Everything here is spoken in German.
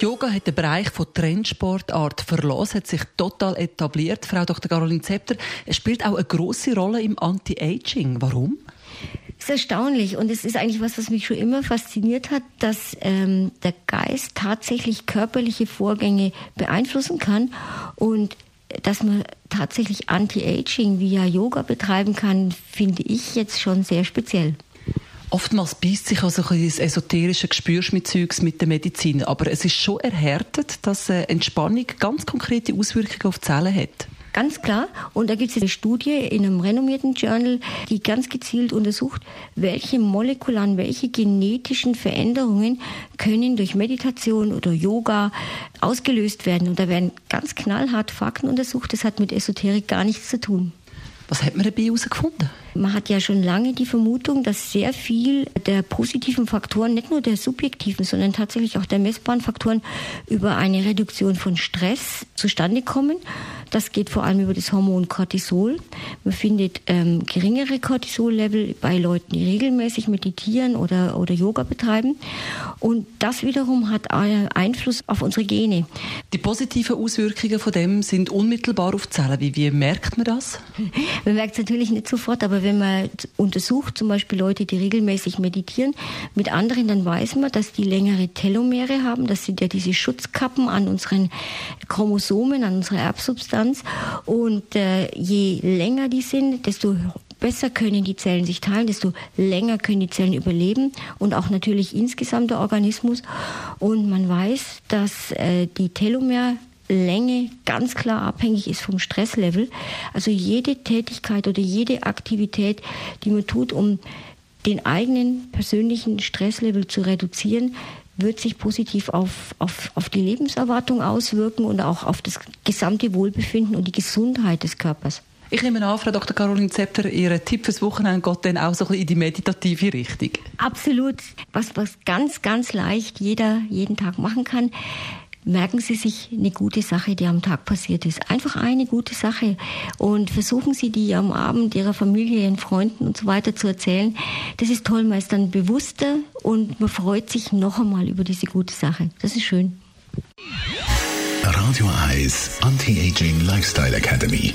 Yoga hat den Bereich von Trendsportart verlassen, hat sich total etabliert. Frau Dr. Caroline Zepter, es spielt auch eine große Rolle im Anti-Aging. Warum? Es ist erstaunlich und es ist eigentlich was, was mich schon immer fasziniert hat, dass ähm, der Geist tatsächlich körperliche Vorgänge beeinflussen kann und dass man tatsächlich Anti-Aging via Yoga betreiben kann, finde ich jetzt schon sehr speziell. Oftmals beißt sich also das esoterische Gespürsmitzeugs mit der Medizin, aber es ist schon erhärtet, dass Entspannung ganz konkrete Auswirkungen auf die Zellen hat. Ganz klar. Und da gibt es eine Studie in einem renommierten Journal, die ganz gezielt untersucht, welche molekularen, welche genetischen Veränderungen können durch Meditation oder Yoga ausgelöst werden. Und da werden ganz knallhart Fakten untersucht. Das hat mit Esoterik gar nichts zu tun. Was hat man dabei herausgefunden? Man hat ja schon lange die Vermutung, dass sehr viel der positiven Faktoren, nicht nur der subjektiven, sondern tatsächlich auch der messbaren Faktoren über eine Reduktion von Stress zustande kommen. Das geht vor allem über das Hormon Cortisol. Man findet ähm, geringere Cortisol-Level bei Leuten, die regelmäßig meditieren oder, oder Yoga betreiben. Und das wiederum hat Einfluss auf unsere Gene. Die positiven Auswirkungen von dem sind unmittelbar auf die Zellen. Wie, wie merkt man das? Man merkt es natürlich nicht sofort, aber wenn man untersucht, zum Beispiel Leute, die regelmäßig meditieren, mit anderen, dann weiß man, dass die längere Telomere haben. Das sind ja diese Schutzkappen an unseren Chromosomen, an unserer Erbsubstanz. Und äh, je länger die sind, desto besser können die Zellen sich teilen, desto länger können die Zellen überleben und auch natürlich insgesamt der Organismus. Und man weiß, dass äh, die Telomere Länge ganz klar abhängig ist vom Stresslevel. Also jede Tätigkeit oder jede Aktivität, die man tut, um den eigenen persönlichen Stresslevel zu reduzieren, wird sich positiv auf, auf, auf die Lebenserwartung auswirken und auch auf das gesamte Wohlbefinden und die Gesundheit des Körpers. Ich nehme an, Frau Dr. Caroline Zepter, Ihr Tipp fürs Wochenende geht dann auch so ein bisschen in die meditative Richtung. Absolut. Was, was ganz, ganz leicht jeder jeden Tag machen kann merken Sie sich eine gute Sache, die am Tag passiert ist. Einfach eine gute Sache und versuchen Sie die am Abend Ihrer Familie, Ihren Freunden und so weiter zu erzählen. Das ist toll, man ist dann bewusster und man freut sich noch einmal über diese gute Sache. Das ist schön. Radio Eyes Anti-Aging Lifestyle Academy.